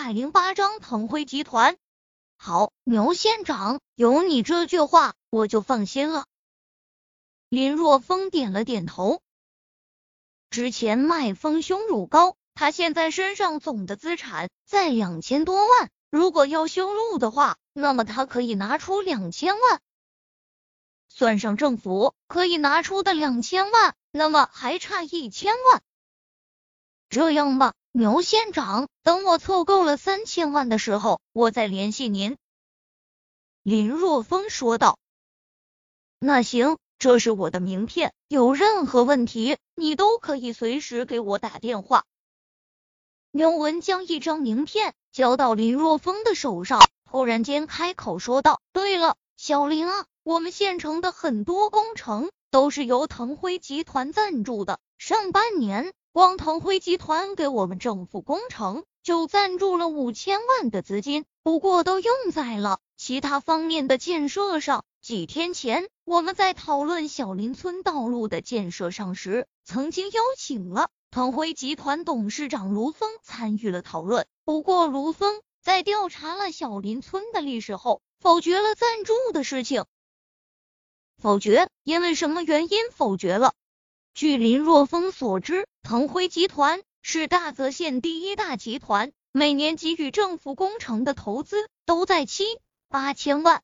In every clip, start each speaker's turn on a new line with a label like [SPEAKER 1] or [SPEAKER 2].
[SPEAKER 1] 百零八章腾辉集团。好，牛县长，有你这句话，我就放心了。林若风点了点头。之前卖丰胸乳膏，他现在身上总的资产在两千多万。如果要修路的话，那么他可以拿出两千万，算上政府可以拿出的两千万，那么还差一千万。这样吧，牛县长，等我凑够了三千万的时候，我再联系您。”林若风说道。“那行，这是我的名片，有任何问题，你都可以随时给我打电话。”牛文将一张名片。交到林若风的手上，突然间开口说道：“对了，小林啊，我们县城的很多工程都是由腾辉集团赞助的。上半年，光腾辉集团给我们政府工程就赞助了五千万的资金，不过都用在了其他方面的建设上。几天前，我们在讨论小林村道路的建设上时，曾经邀请了。”腾辉集团董事长卢峰参与了讨论，不过卢峰在调查了小林村的历史后，否决了赞助的事情。否决？因为什么原因否决了？据林若风所知，腾辉集团是大泽县第一大集团，每年给予政府工程的投资都在七八千万。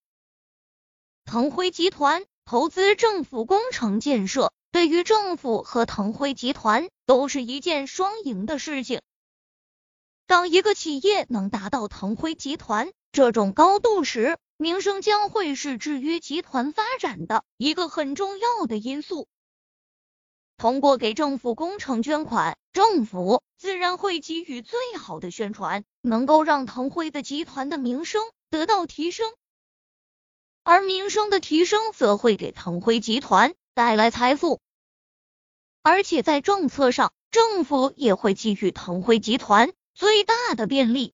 [SPEAKER 1] 腾辉集团投资政府工程建设。对于政府和腾辉集团都是一件双赢的事情。当一个企业能达到腾辉集团这种高度时，名声将会是制约集团发展的一个很重要的因素。通过给政府工程捐款，政府自然会给予最好的宣传，能够让腾辉的集团的名声得到提升，而名声的提升则会给腾辉集团带来财富。而且在政策上，政府也会给予腾辉集团最大的便利。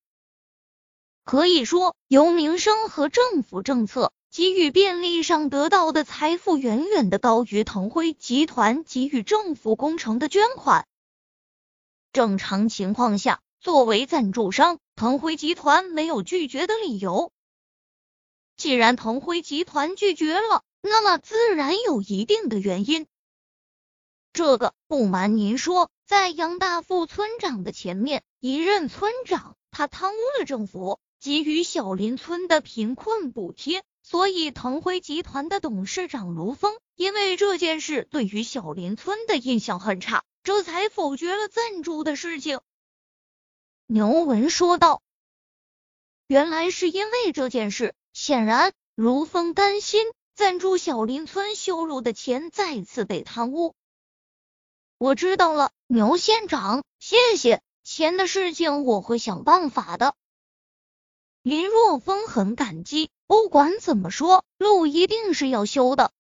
[SPEAKER 1] 可以说，由民生和政府政策给予便利上得到的财富，远远的高于腾辉集团给予政府工程的捐款。正常情况下，作为赞助商，腾辉集团没有拒绝的理由。既然腾辉集团拒绝了，那么自然有一定的原因。这个不瞒您说，在杨大富村长的前面一任村长，他贪污了政府给予小林村的贫困补贴，所以腾辉集团的董事长卢峰因为这件事对于小林村的印象很差，这才否决了赞助的事情。牛文说道：“原来是因为这件事，显然卢峰担心赞助小林村修路的钱再次被贪污。”我知道了，牛县长，谢谢。钱的事情我会想办法的。林若风很感激，不管怎么说，路一定是要修的。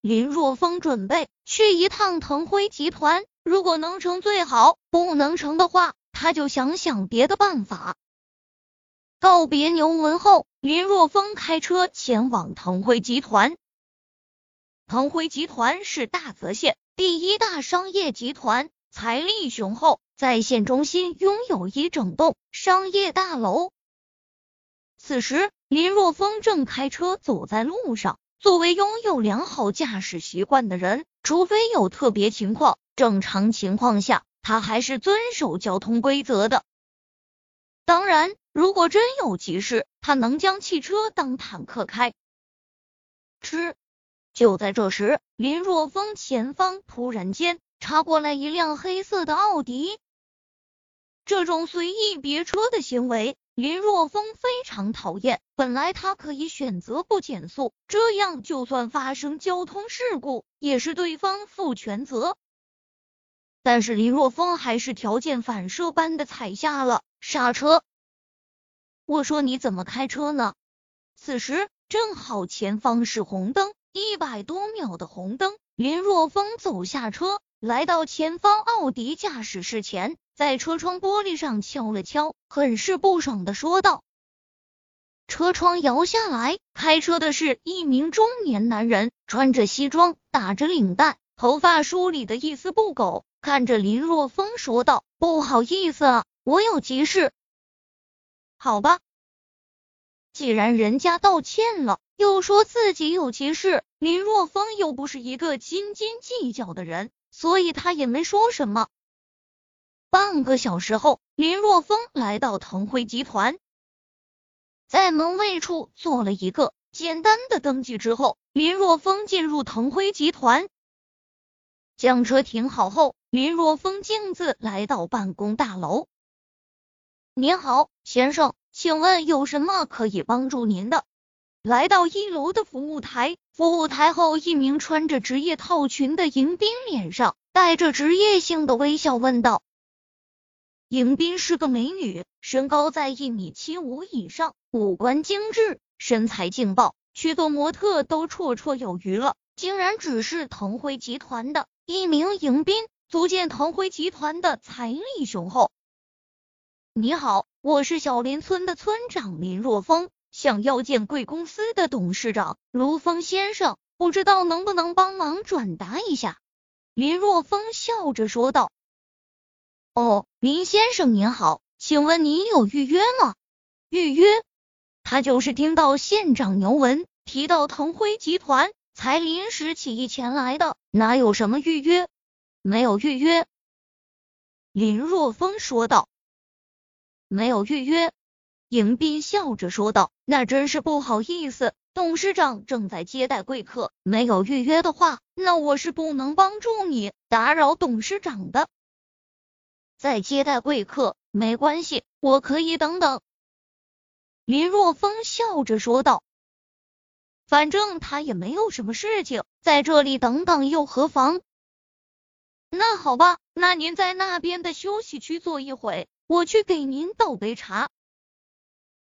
[SPEAKER 1] 林若风准备去一趟腾辉集团，如果能成最好，不能成的话，他就想想别的办法。告别牛文后，林若风开车前往腾辉集团。腾辉集团是大泽县。第一大商业集团财力雄厚，在县中心拥有一整栋商业大楼。此时，林若风正开车走在路上。作为拥有良好驾驶习惯的人，除非有特别情况，正常情况下他还是遵守交通规则的。当然，如果真有急事，他能将汽车当坦克开。吃。就在这时，林若风前方突然间插过来一辆黑色的奥迪。这种随意别车的行为，林若风非常讨厌。本来他可以选择不减速，这样就算发生交通事故，也是对方负全责。但是林若风还是条件反射般的踩下了刹车。我说你怎么开车呢？此时正好前方是红灯。一百多秒的红灯，林若风走下车，来到前方奥迪驾驶室前，在车窗玻璃上敲了敲，很是不爽的说道：“车窗摇下来，开车的是一名中年男人，穿着西装，打着领带，头发梳理的一丝不苟，看着林若风说道：‘不好意思啊，我有急事。’好吧，既然人家道歉了，又说自己有急事，林若风又不是一个斤斤计较的人，所以他也没说什么。半个小时后，林若风来到腾辉集团，在门卫处做了一个简单的登记之后，林若风进入腾辉集团。将车停好后，林若风径自来到办公大楼。您好，先生，请问有什么可以帮助您的？来到一楼的服务台，服务台后，一名穿着职业套裙的迎宾脸上带着职业性的微笑问道。迎宾是个美女，身高在一米七五以上，五官精致，身材劲爆，许多模特都绰绰有余了，竟然只是腾辉集团的。一名迎宾，足见腾辉集团的财力雄厚。你好，我是小林村的村长林若风，想要见贵公司的董事长卢峰先生，不知道能不能帮忙转达一下？林若风笑着说道。哦，林先生您好，请问您有预约吗？预约？他就是听到县长牛文提到腾辉集团。才临时起意前来的，哪有什么预约？没有预约。林若风说道。没有预约。迎宾笑着说道：“那真是不好意思，董事长正在接待贵客，没有预约的话，那我是不能帮助你，打扰董事长的。在接待贵客，没关系，我可以等等。”林若风笑着说道。反正他也没有什么事情，在这里等等又何妨？那好吧，那您在那边的休息区坐一会，我去给您倒杯茶。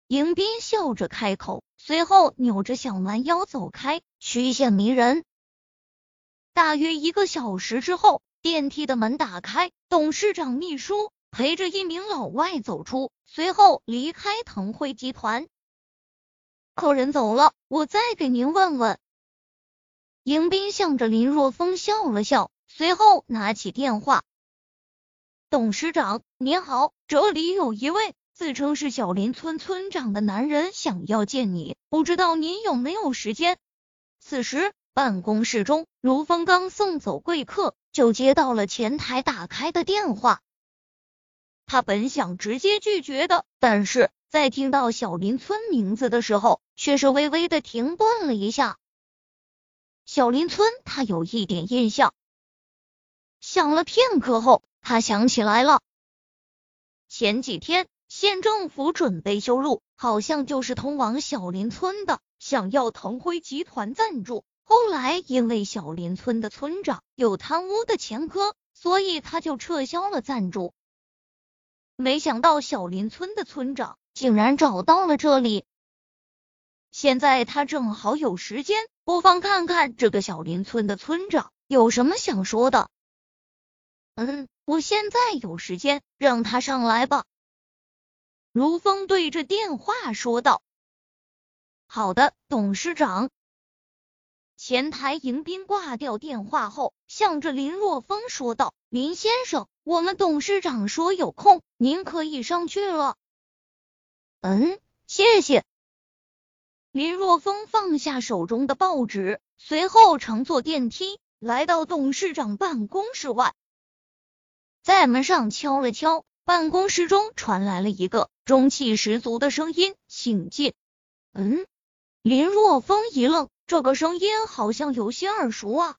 [SPEAKER 1] 迎宾笑着开口，随后扭着小蛮腰走开，曲线迷人。大约一个小时之后，电梯的门打开，董事长秘书陪着一名老外走出，随后离开腾辉集团。客人走了，我再给您问问。迎宾向着林若风笑了笑，随后拿起电话。董事长您好，这里有一位自称是小林村村长的男人想要见你，不知道您有没有时间？此时办公室中，如风刚送走贵客，就接到了前台打开的电话。他本想直接拒绝的，但是。在听到小林村名字的时候，却是微微的停顿了一下。小林村，他有一点印象。想了片刻后，他想起来了。前几天县政府准备修路，好像就是通往小林村的，想要腾辉集团赞助。后来因为小林村的村长有贪污的前科，所以他就撤销了赞助。没想到小林村的村长。竟然找到了这里，现在他正好有时间，不妨看看这个小林村的村长有什么想说的。嗯，我现在有时间，让他上来吧。如风对着电话说道：“好的，董事长。”前台迎宾挂掉电话后，向着林若风说道：“林先生，我们董事长说有空，您可以上去了。”嗯，谢谢。林若风放下手中的报纸，随后乘坐电梯来到董事长办公室外，在门上敲了敲，办公室中传来了一个中气十足的声音：“请进。”嗯，林若风一愣，这个声音好像有些耳熟啊。